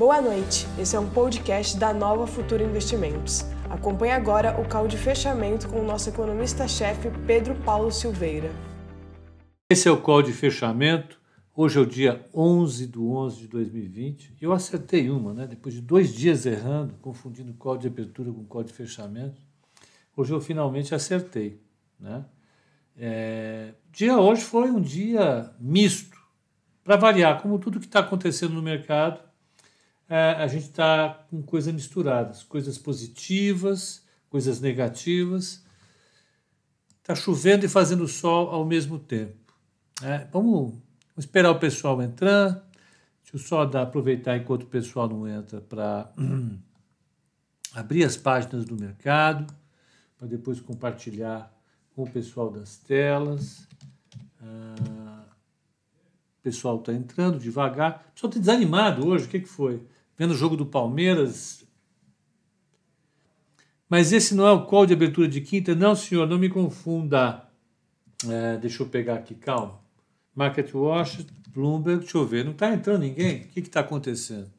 Boa noite, esse é um podcast da Nova Futura Investimentos. Acompanhe agora o call de fechamento com o nosso economista-chefe Pedro Paulo Silveira. Esse é o call de fechamento. Hoje é o dia 11 de 11 de 2020 e eu acertei uma, né? Depois de dois dias errando, confundindo call de abertura com call de fechamento, hoje eu finalmente acertei, né? É, dia hoje foi um dia misto, para variar, como tudo que está acontecendo no mercado, a gente está com coisas misturadas, coisas positivas, coisas negativas. Está chovendo e fazendo sol ao mesmo tempo. É, vamos, vamos, esperar o pessoal entrar. Deixa eu só dar, aproveitar enquanto o pessoal não entra para abrir as páginas do mercado, para depois compartilhar com o pessoal das telas. Ah, o pessoal está entrando devagar. O pessoal está desanimado hoje. O que, que foi? Vendo o jogo do Palmeiras. Mas esse não é o call de abertura de quinta? Não, senhor, não me confunda. É, deixa eu pegar aqui, calma. Market Watch, Bloomberg, deixa eu ver. Não está entrando ninguém? O que está acontecendo?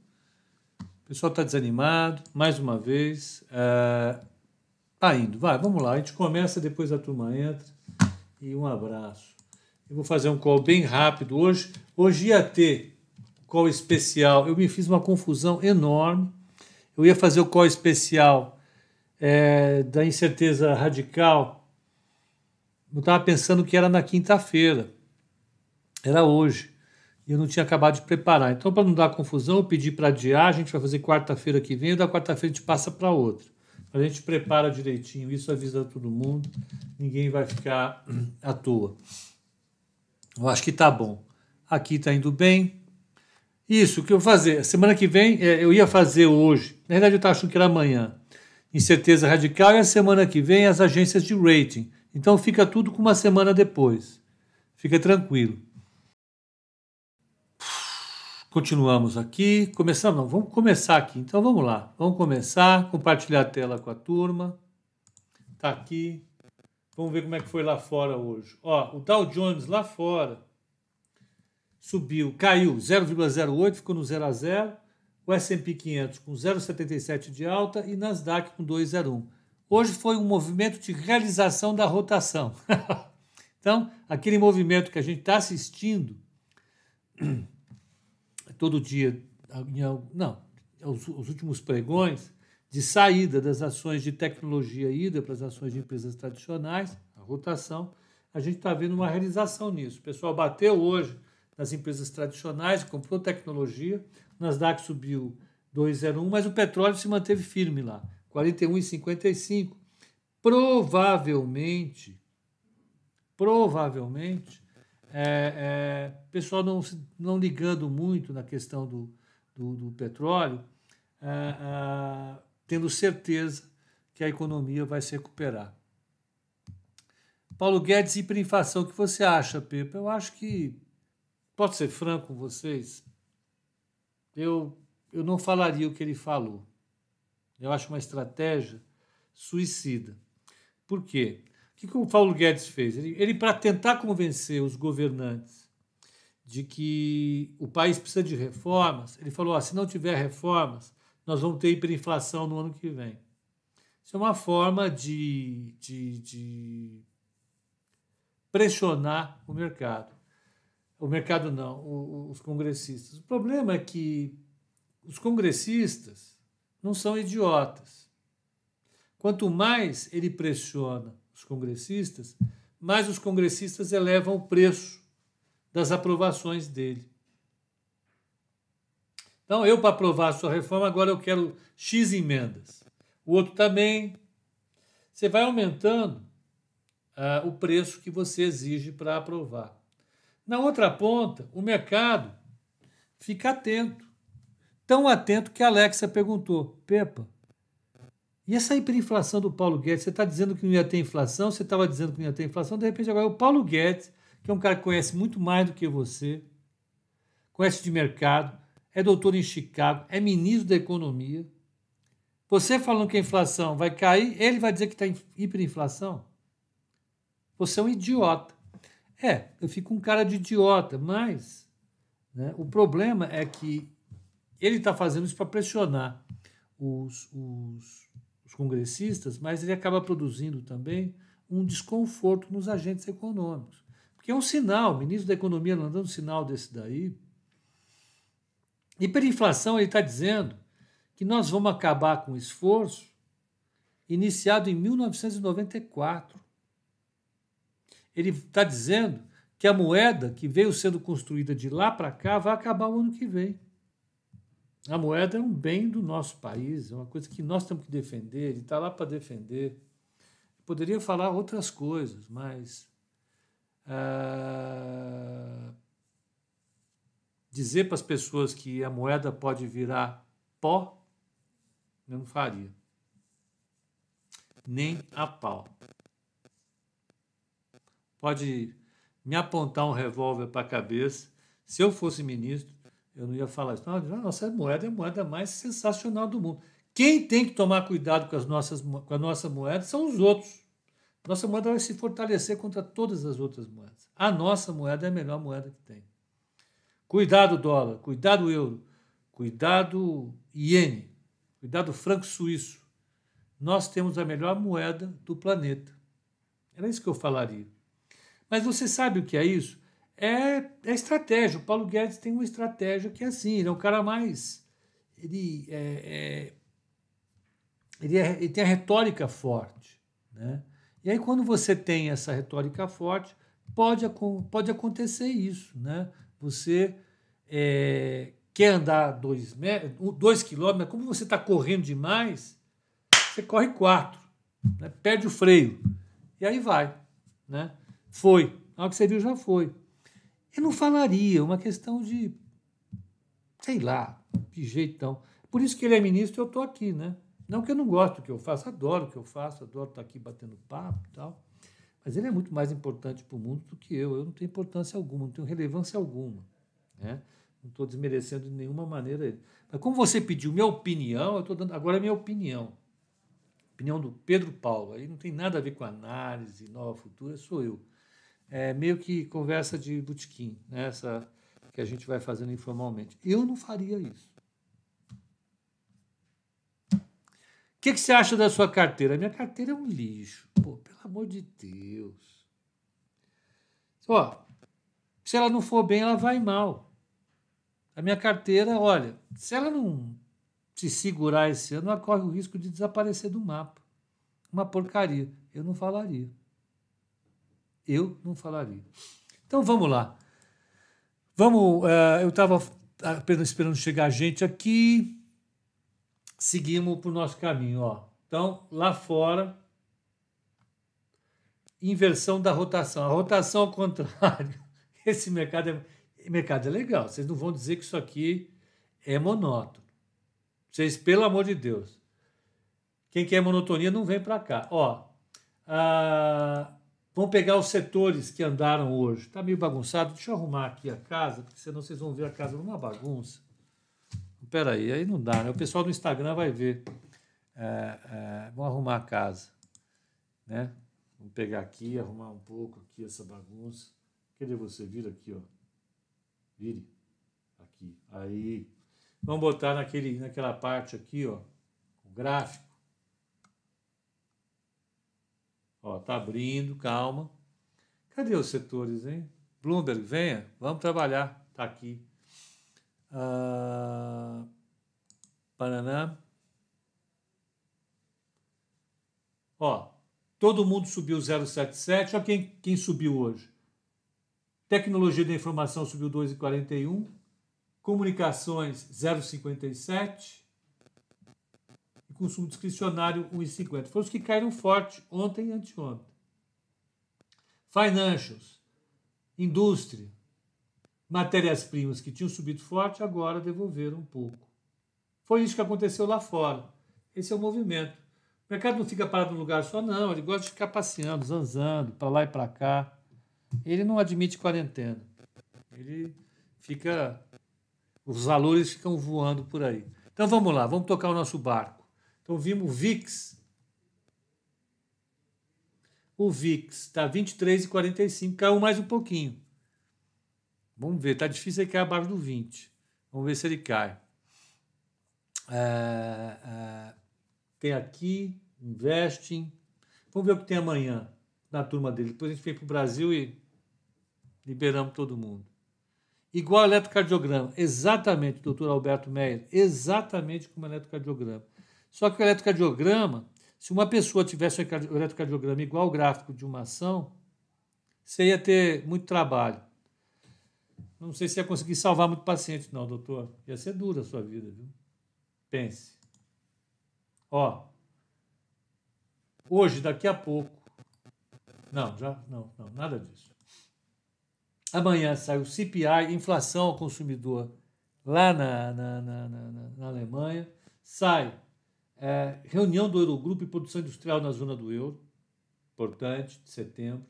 O pessoal está desanimado, mais uma vez. É, indo, vai, vamos lá. A gente começa, depois a turma entra. E um abraço. Eu vou fazer um call bem rápido hoje. Hoje ia ter call especial, eu me fiz uma confusão enorme. Eu ia fazer o call especial é, da incerteza radical. Eu estava pensando que era na quinta-feira, era hoje. E eu não tinha acabado de preparar. Então, para não dar confusão, eu pedi para adiar. A gente vai fazer quarta-feira que vem, e da quarta-feira a gente passa para outra. A gente prepara direitinho, isso avisa todo mundo, ninguém vai ficar à toa. Eu acho que está bom. Aqui está indo bem, isso, o que eu vou fazer? Semana que vem, é, eu ia fazer hoje, na verdade eu estava achando que era amanhã, incerteza radical, e a semana que vem as agências de rating. Então fica tudo com uma semana depois. Fica tranquilo. Continuamos aqui. Começamos? Não, vamos começar aqui. Então vamos lá. Vamos começar, compartilhar a tela com a turma. Tá aqui. Vamos ver como é que foi lá fora hoje. Ó, o Dow Jones lá fora subiu, caiu 0,08, ficou no 0 a 0. O S&P 500 com 0,77 de alta e Nasdaq com 2,01. Hoje foi um movimento de realização da rotação. então, aquele movimento que a gente está assistindo todo dia, não, os, os últimos pregões, de saída das ações de tecnologia ida para as ações de empresas tradicionais, a rotação, a gente está vendo uma realização nisso. O pessoal bateu hoje nas empresas tradicionais, comprou tecnologia, o Nasdaq subiu 2,01, mas o petróleo se manteve firme lá, 41,55. Provavelmente, provavelmente, é, é, pessoal não, não ligando muito na questão do, do, do petróleo, é, é, tendo certeza que a economia vai se recuperar. Paulo Guedes, hiperinflação, o que você acha, Pepe? Eu acho que Posso ser franco com vocês? Eu, eu não falaria o que ele falou. Eu acho uma estratégia suicida. Por quê? O que, que o Paulo Guedes fez? Ele, ele para tentar convencer os governantes de que o país precisa de reformas, ele falou: ah, se não tiver reformas, nós vamos ter hiperinflação no ano que vem. Isso é uma forma de, de, de pressionar o mercado o mercado não, os congressistas. O problema é que os congressistas não são idiotas. Quanto mais ele pressiona os congressistas, mais os congressistas elevam o preço das aprovações dele. Então, eu, para aprovar a sua reforma, agora eu quero X emendas. O outro também. Você vai aumentando uh, o preço que você exige para aprovar. Na outra ponta, o mercado fica atento. Tão atento que a Alexa perguntou: Pepa, e essa hiperinflação do Paulo Guedes? Você está dizendo que não ia ter inflação? Você estava dizendo que não ia ter inflação? De repente, agora o Paulo Guedes, que é um cara que conhece muito mais do que você, conhece de mercado, é doutor em Chicago, é ministro da Economia. Você falando que a inflação vai cair, ele vai dizer que está hiperinflação? Você é um idiota. É, eu fico com cara de idiota, mas né, o problema é que Ele está fazendo isso para pressionar os, os, os congressistas, mas ele acaba produzindo também um desconforto nos agentes econômicos. Porque é um sinal, o ministro da Economia mandando um sinal desse daí. Hiperinflação, ele está dizendo que nós vamos acabar com o esforço iniciado em 1994. Ele está dizendo que a moeda que veio sendo construída de lá para cá vai acabar o ano que vem. A moeda é um bem do nosso país, é uma coisa que nós temos que defender, ele está lá para defender. Poderia falar outras coisas, mas ah, dizer para as pessoas que a moeda pode virar pó, eu não faria. Nem a pau. Pode me apontar um revólver para a cabeça. Se eu fosse ministro, eu não ia falar isso. Não, a nossa moeda é a moeda mais sensacional do mundo. Quem tem que tomar cuidado com, as nossas, com a nossa moeda são os outros. Nossa moeda vai se fortalecer contra todas as outras moedas. A nossa moeda é a melhor moeda que tem. Cuidado dólar, cuidado euro, cuidado iene, cuidado franco suíço. Nós temos a melhor moeda do planeta. Era isso que eu falaria. Mas você sabe o que é isso? É, é estratégia. O Paulo Guedes tem uma estratégia que é assim, ele é um cara mais. Ele, é, é, ele, é, ele tem a retórica forte. Né? E aí, quando você tem essa retórica forte, pode, pode acontecer isso. Né? Você é, quer andar dois, dois quilômetros, como você está correndo demais, você corre quatro, né? perde o freio. E aí vai. Né? Foi. Na hora que você viu, já foi. Eu não falaria, uma questão de, sei lá, de jeitão. Por isso que ele é ministro e eu estou aqui, né? Não que eu não gosto do que eu faço, adoro o que eu faço, adoro estar aqui batendo papo e tal. Mas ele é muito mais importante para o mundo do que eu. Eu não tenho importância alguma, não tenho relevância alguma. Né? Não estou desmerecendo de nenhuma maneira ele. Mas como você pediu minha opinião, eu estou dando agora a minha opinião. Opinião do Pedro Paulo. Aí não tem nada a ver com análise, nova futura, sou eu é meio que conversa de botequim, né? Essa que a gente vai fazendo informalmente. Eu não faria isso. O que, que você acha da sua carteira? A minha carteira é um lixo. Pô, pelo amor de Deus. Ó, se ela não for bem, ela vai mal. A minha carteira, olha, se ela não se segurar esse ano, ela corre o risco de desaparecer do mapa. Uma porcaria. Eu não falaria. Eu não falaria. Então vamos lá. Vamos. Uh, eu estava apenas esperando chegar gente aqui. Seguimos para o nosso caminho. Ó. Então, lá fora, inversão da rotação. A rotação ao contrário. Esse mercado é, mercado é legal. Vocês não vão dizer que isso aqui é monótono. Vocês, pelo amor de Deus. Quem quer monotonia não vem para cá. Ó, a, Vamos pegar os setores que andaram hoje. Está meio bagunçado. Deixa eu arrumar aqui a casa, porque senão vocês vão ver a casa numa bagunça. Espera aí, aí não dá, né? O pessoal do Instagram vai ver. É, é, vamos arrumar a casa, né? Vamos pegar aqui, arrumar um pouco aqui essa bagunça. Cadê você? Vira aqui, ó. Vire. Aqui. Aí. Vamos botar naquele, naquela parte aqui, ó. O gráfico. Ó, tá abrindo, calma. Cadê os setores, hein? Bloomberg, venha, vamos trabalhar. Tá aqui. Ah, Paraná. Ó, todo mundo subiu 0,77. Olha quem, quem subiu hoje. Tecnologia da informação subiu 2,41. Comunicações 0,57 consumo discricionário 1,50. Foram os que caíram forte ontem e anteontem. Financials, indústria, matérias-primas que tinham subido forte, agora devolveram um pouco. Foi isso que aconteceu lá fora. Esse é o movimento. O mercado não fica parado num lugar só, não. Ele gosta de ficar passeando, zanzando, para lá e para cá. Ele não admite quarentena. Ele fica. Os valores ficam voando por aí. Então vamos lá, vamos tocar o nosso barco. Então vimos o VIX. O VIX está 23,45, caiu mais um pouquinho. Vamos ver, está difícil ele cair abaixo do 20. Vamos ver se ele cai. É, é, tem aqui, investem. Vamos ver o que tem amanhã na turma dele. Depois a gente vem para o Brasil e liberamos todo mundo. Igual eletrocardiograma, exatamente, doutor Alberto Meyer, exatamente como eletrocardiograma. Só que o eletrocardiograma, se uma pessoa tivesse um eletrocardiograma igual ao gráfico de uma ação, você ia ter muito trabalho. Não sei se ia conseguir salvar muito paciente, não, doutor. Ia ser dura a sua vida, viu? Pense. Ó, hoje, daqui a pouco. Não, já não, não, nada disso. Amanhã sai o CPI, inflação ao consumidor lá na, na, na, na, na Alemanha. Sai é, reunião do Eurogrupo e produção industrial na zona do euro, importante, de setembro.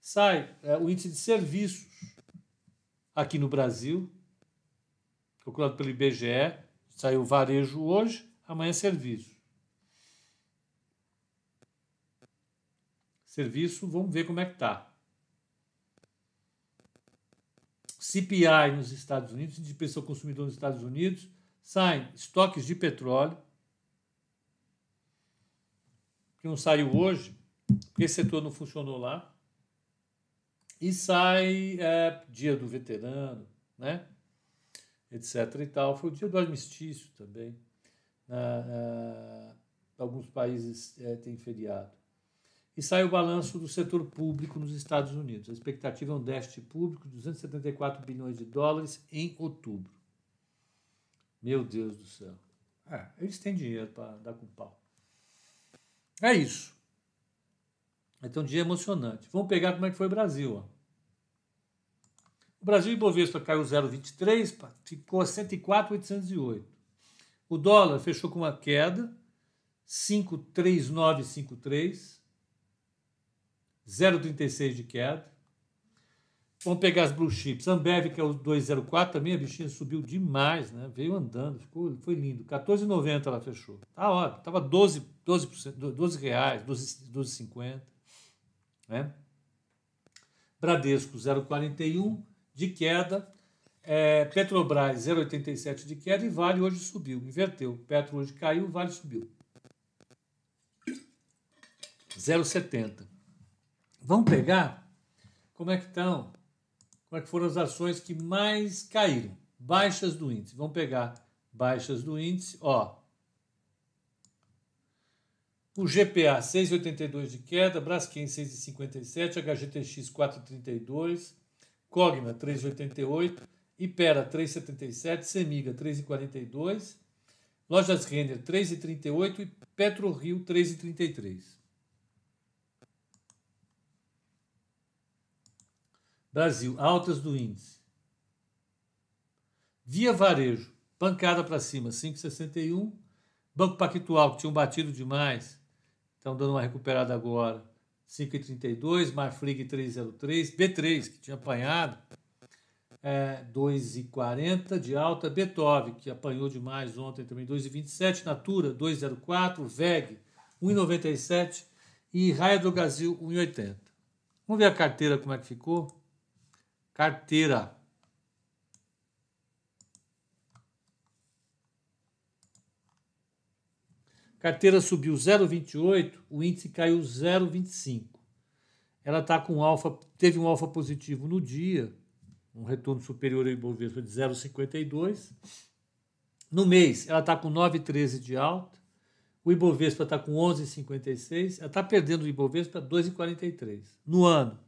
Sai é, o índice de serviços aqui no Brasil, calculado pelo IBGE. Saiu varejo hoje, amanhã serviço. Serviço, vamos ver como é que está. CPI nos Estados Unidos, de pressão consumidor nos Estados Unidos, saem estoques de petróleo, que não saiu hoje, porque esse setor não funcionou lá, e sai é, dia do veterano, né? etc. e tal. Foi o dia do armistício também. alguns países é, têm feriado e sai o balanço do setor público nos Estados Unidos. A expectativa é um déficit público de 274 bilhões de dólares em outubro. Meu Deus do céu. É, eles têm dinheiro para dar com pau. É isso. Então, um dia emocionante. Vamos pegar como é que foi o Brasil. Ó. O Brasil Ibovespa caiu 0,23, ficou a 104,808. O dólar fechou com uma queda, 5,3953. 0,36 de queda. Vamos pegar as blue chips. Ambev, que é o 204, também a bichinha subiu demais, né? Veio andando, ficou, foi lindo. 14,90 ela fechou. Tá ótimo. Tava 12, 12%, 12 reais, 12,50. 12, né? Bradesco 0,41 de queda. É, Petrobras 0,87 de queda e Vale hoje subiu, inverteu. Petro hoje caiu, Vale subiu. 0,70. Vamos pegar como é que estão, é que foram as ações que mais caíram, baixas do índice. Vamos pegar baixas do índice, ó. O GPA 6,82 de queda, Braskem 6,57, HGTX 4,32, Cogna 3,88, Ipera 3,77, Semiga 3,42, Lojas Renner 3,38 e PetroRio 3,33. Brasil, altas do índice. Via Varejo, pancada para cima, 5,61. Banco Pactual, que tinham batido demais, estão dando uma recuperada agora, 5,32. Marfrig, 3,03. B3, que tinha apanhado, é, 2,40 de alta. Beethoven, que apanhou demais ontem também, 2,27. Natura, 2,04. VEG, 1,97. E Raia do Brasil, 1,80. Vamos ver a carteira como é que ficou? Carteira. Carteira subiu 0,28, o índice caiu 0,25. Ela tá com alfa, teve um alfa positivo no dia, um retorno superior ao Ibovespa de 0,52. No mês, ela está com 9,13 de alta. O Ibovespa está com 11,56. Ela está perdendo o Ibovespa 2,43. No ano,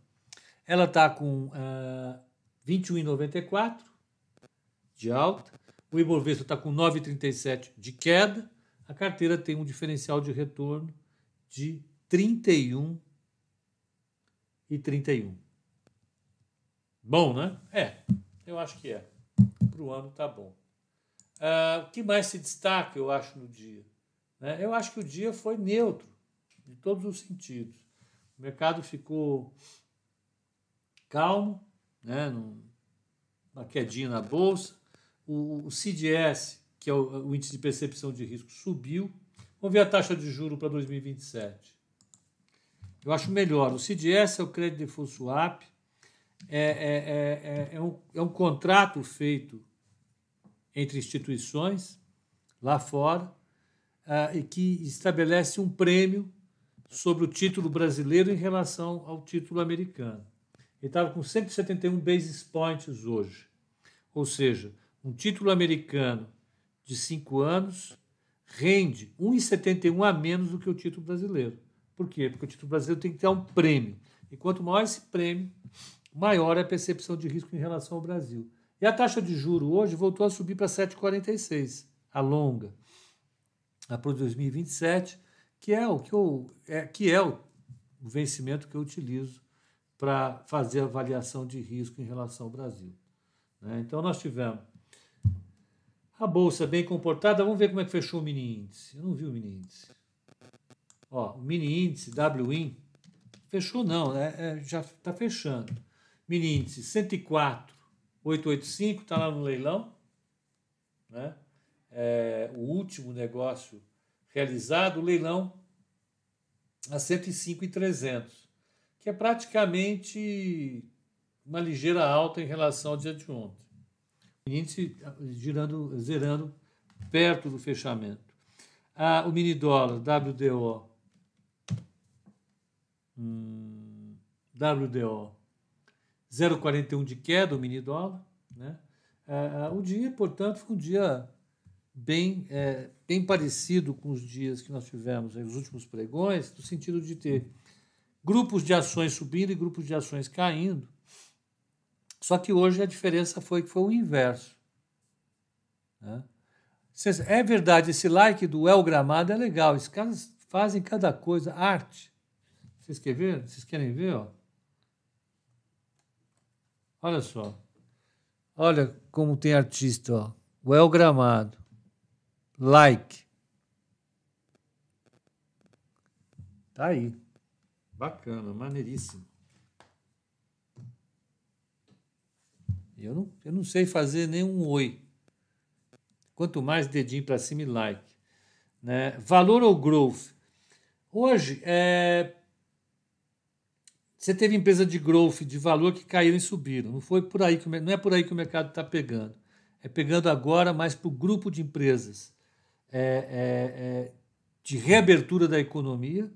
ela está com uh, ah, 21,94 de alta. O Ibovespa está com 9,37 de queda. A carteira tem um diferencial de retorno de 31 e 31. Bom, né? É, eu acho que é. Para o ano tá bom. Uh, o que mais se destaca, eu acho, no dia? Né? Eu acho que o dia foi neutro, de todos os sentidos. O mercado ficou calmo, né, uma quedinha na bolsa. O, o CDS, que é o, o, índice de percepção de risco, subiu. Vamos ver a taxa de juro para 2027. Eu acho melhor. O CDS é o crédito default swap, é, é, é, é, um, é um contrato feito entre instituições lá fora uh, e que estabelece um prêmio sobre o título brasileiro em relação ao título americano. Ele estava com 171 basis points hoje. Ou seja, um título americano de cinco anos rende 1,71 a menos do que o título brasileiro. Por quê? Porque o título brasileiro tem que ter um prêmio. E quanto maior esse prêmio, maior é a percepção de risco em relação ao Brasil. E a taxa de juro hoje voltou a subir para 7,46, a longa, para 2027, que é o que eu, é, que é o vencimento que eu utilizo para fazer avaliação de risco em relação ao Brasil. Né? Então nós tivemos a bolsa bem comportada. Vamos ver como é que fechou o mini índice. Eu não vi o mini índice. Ó, o mini índice WIN fechou não, é, é já está fechando. Mini índice 104,885 está lá no leilão, né? É, o último negócio realizado, o leilão a 105,300, que é praticamente uma ligeira alta em relação ao dia de ontem índice girando, zerando perto do fechamento. Ah, o mini dólar, WDO. Hum, WDO. 0,41 de queda o mini dólar. Né? Ah, ah, o dia, portanto, foi um dia bem, é, bem parecido com os dias que nós tivemos, os últimos pregões, no sentido de ter grupos de ações subindo e grupos de ações caindo só que hoje a diferença foi que foi o inverso. Né? É verdade, esse like do El Gramado é legal. Esses caras fazem cada coisa, arte. Vocês querem ver? Vocês querem ver? Ó? Olha só. Olha como tem artista, ó. O El Gramado. Like. Tá aí. Bacana, maneiríssimo. Eu não, eu não sei fazer nenhum oi. Quanto mais dedinho para cima e like. Né? Valor ou growth? Hoje, é... você teve empresa de growth, de valor que caíram e subiram. Não, foi por aí que, não é por aí que o mercado está pegando. É pegando agora mais para o grupo de empresas é, é, é, de reabertura da economia,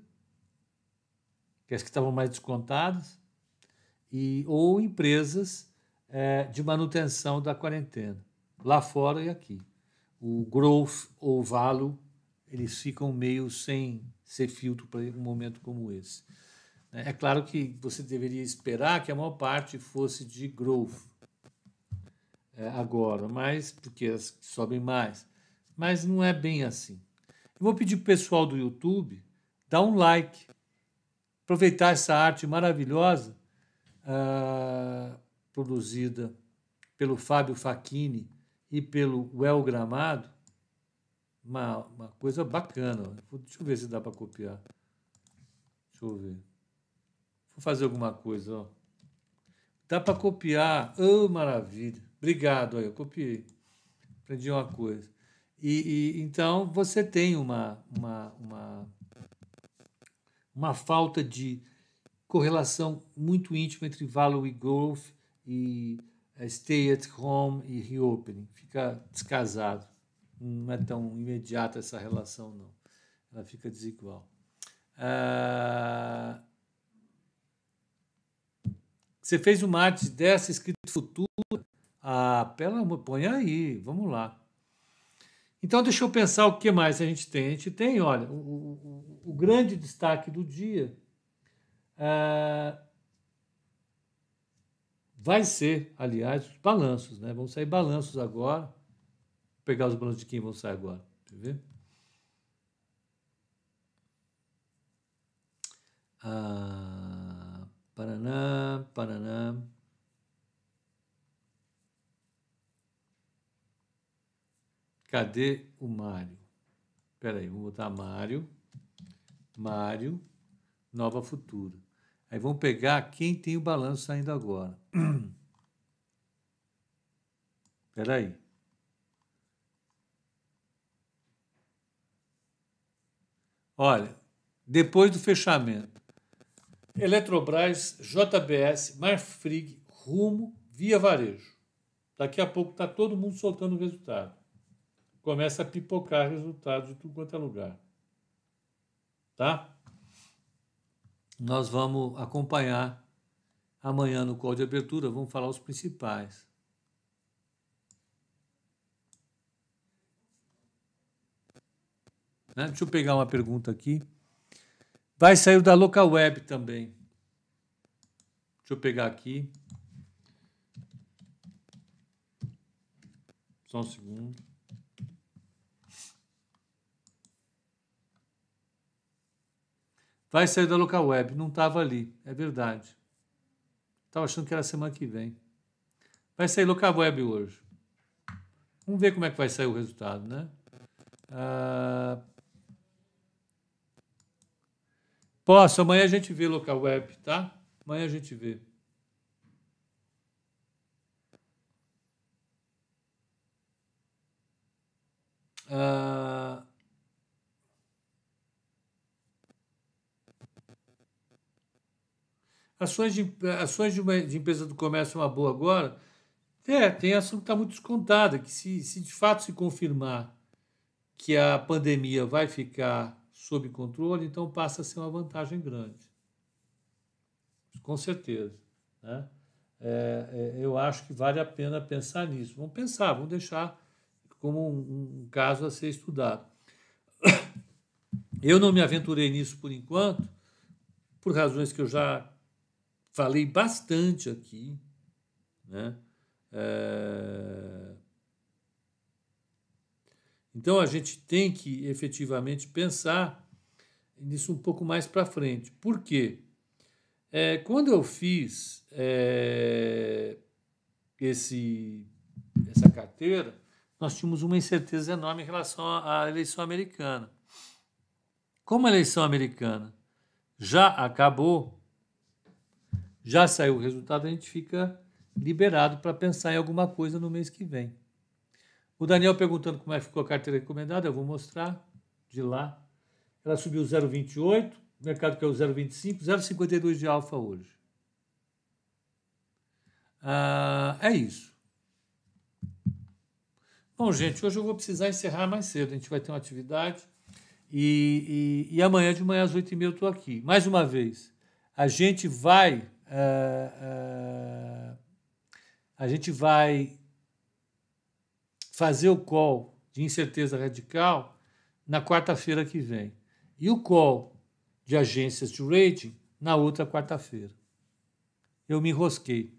que as que estavam mais descontadas, e, ou empresas é, de manutenção da quarentena, lá fora e aqui. O growth ou valo, eles ficam meio sem ser filtro para um momento como esse. É claro que você deveria esperar que a maior parte fosse de growth é, agora, mas porque elas sobem mais. Mas não é bem assim. Eu vou pedir para o pessoal do YouTube dar um like, aproveitar essa arte maravilhosa uh, produzida pelo Fábio Facchini e pelo Well Gramado, uma, uma coisa bacana. Deixa eu ver se dá para copiar. Deixa eu ver. Vou fazer alguma coisa. Ó. Dá para copiar. Oh, maravilha. Obrigado, eu copiei. Aprendi uma coisa. E, e, então você tem uma, uma, uma, uma falta de correlação muito íntima entre value growth e é, stay at home e reopening. Fica descasado. Não é tão imediata essa relação, não. Ela fica desigual. Ah, você fez uma arte dessa escrita futura? Ah, pela amor, põe aí, vamos lá. Então, deixa eu pensar o que mais a gente tem. A gente tem, olha, o grande destaque do dia. Ah, Vai ser, aliás, os balanços, né? Vão sair balanços agora. Vou pegar os balanços de quem vão sair agora. Quer ver? Ah, Paraná, Paraná. Cadê o Mário? Espera aí, vou botar Mário. Mário, Nova Futura. Aí vamos pegar quem tem o balanço saindo agora. Espera aí. Olha, depois do fechamento, Eletrobras, JBS, Marfrig, Rumo, Via Varejo. Daqui a pouco está todo mundo soltando o resultado. começa a pipocar resultados de tudo quanto é lugar. Tá? Nós vamos acompanhar amanhã no call de abertura, vamos falar os principais. Né? Deixa eu pegar uma pergunta aqui. Vai sair da local web também. Deixa eu pegar aqui. Só um segundo. Vai sair da local web. Não estava ali. É verdade. Estava achando que era semana que vem. Vai sair local web hoje. Vamos ver como é que vai sair o resultado, né? Ah, posso, amanhã a gente vê local web, tá? Amanhã a gente vê. Ah, ações de, ações de, uma, de empresa do comércio é uma boa agora. É, tem ação que está muito descontada, que se, se de fato se confirmar que a pandemia vai ficar sob controle, então passa a ser uma vantagem grande. Com certeza. Né? É, é, eu acho que vale a pena pensar nisso. Vamos pensar, vamos deixar como um, um caso a ser estudado. Eu não me aventurei nisso por enquanto, por razões que eu já falei bastante aqui. Né? É... Então a gente tem que efetivamente pensar nisso um pouco mais para frente. Por quê? É, quando eu fiz é, esse, essa carteira, nós tínhamos uma incerteza enorme em relação à eleição americana. Como a eleição americana já acabou, já saiu o resultado, a gente fica liberado para pensar em alguma coisa no mês que vem. O Daniel perguntando como é que ficou a carteira recomendada, eu vou mostrar de lá. Ela subiu 0,28, o mercado caiu 0,25, 0,52 de alfa hoje. Ah, é isso. Bom, gente, hoje eu vou precisar encerrar mais cedo. A gente vai ter uma atividade. E, e, e amanhã de manhã às 8h30 eu estou aqui. Mais uma vez, a gente vai. Uh, a gente vai fazer o call de incerteza radical na quarta-feira que vem. E o call de agências de rating na outra quarta-feira. Eu me enrosquei,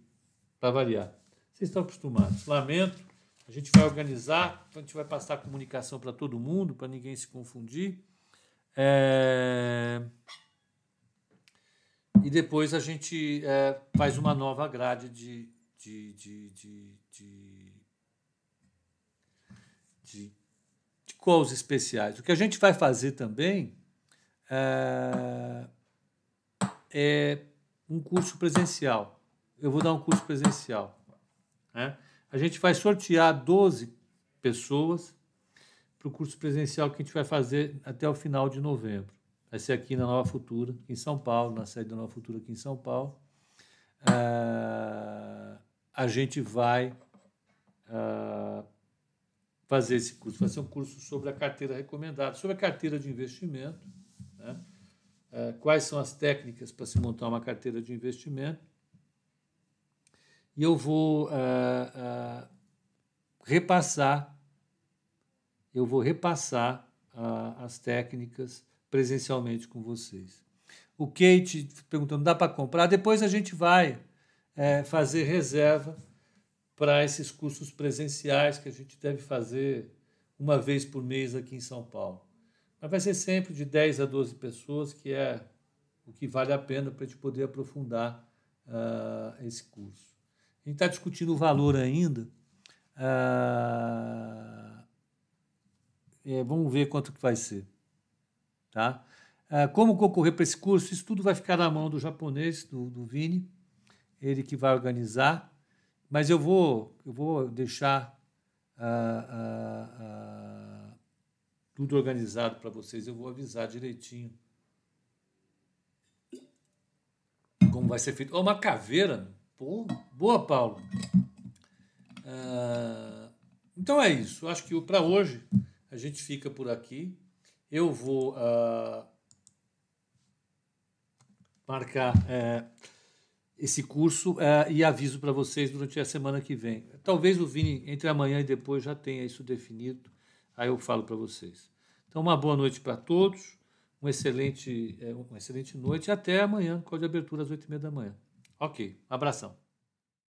para variar. Vocês estão acostumados. Lamento. A gente vai organizar, a gente vai passar a comunicação para todo mundo, para ninguém se confundir. É... E depois a gente é, faz uma nova grade de, de, de, de, de, de, calls especiais. O que a gente vai fazer também é, é um curso presencial. Eu vou dar um curso presencial. Né? A gente vai sortear 12 pessoas para o curso presencial que a gente vai fazer até o final de novembro. Vai ser aqui na Nova Futura, em São Paulo, na sede da Nova Futura aqui em São Paulo. Uh, a gente vai uh, fazer esse curso. Vai ser um curso sobre a carteira recomendada, sobre a carteira de investimento né? É, quais são as técnicas para se montar uma carteira de investimento. E eu vou uh, uh, repassar, eu vou repassar uh, as técnicas presencialmente com vocês. O Kate perguntando, dá para comprar? Depois a gente vai é, fazer reserva para esses cursos presenciais que a gente deve fazer uma vez por mês aqui em São Paulo. Mas vai ser sempre de 10 a 12 pessoas, que é o que vale a pena para a gente poder aprofundar uh, esse curso. A gente está discutindo o valor ainda. Uh, é, vamos ver quanto que vai ser. Tá? Uh, como concorrer para esse curso? Isso tudo vai ficar na mão do japonês, do, do Vini, ele que vai organizar. Mas eu vou, eu vou deixar tudo organizado para vocês, eu vou avisar direitinho. Como vai ser feito. Oh, uma caveira. Pô, boa, Paulo. Então é isso. Acho que para hoje a gente fica por aqui. Eu vou uh, marcar uh, esse curso uh, e aviso para vocês durante a semana que vem. Talvez o Vini, entre amanhã e depois, já tenha isso definido. Aí eu falo para vocês. Então, uma boa noite para todos, um excelente, uma excelente noite e até amanhã, a de abertura às oito e meia da manhã. Ok, abração.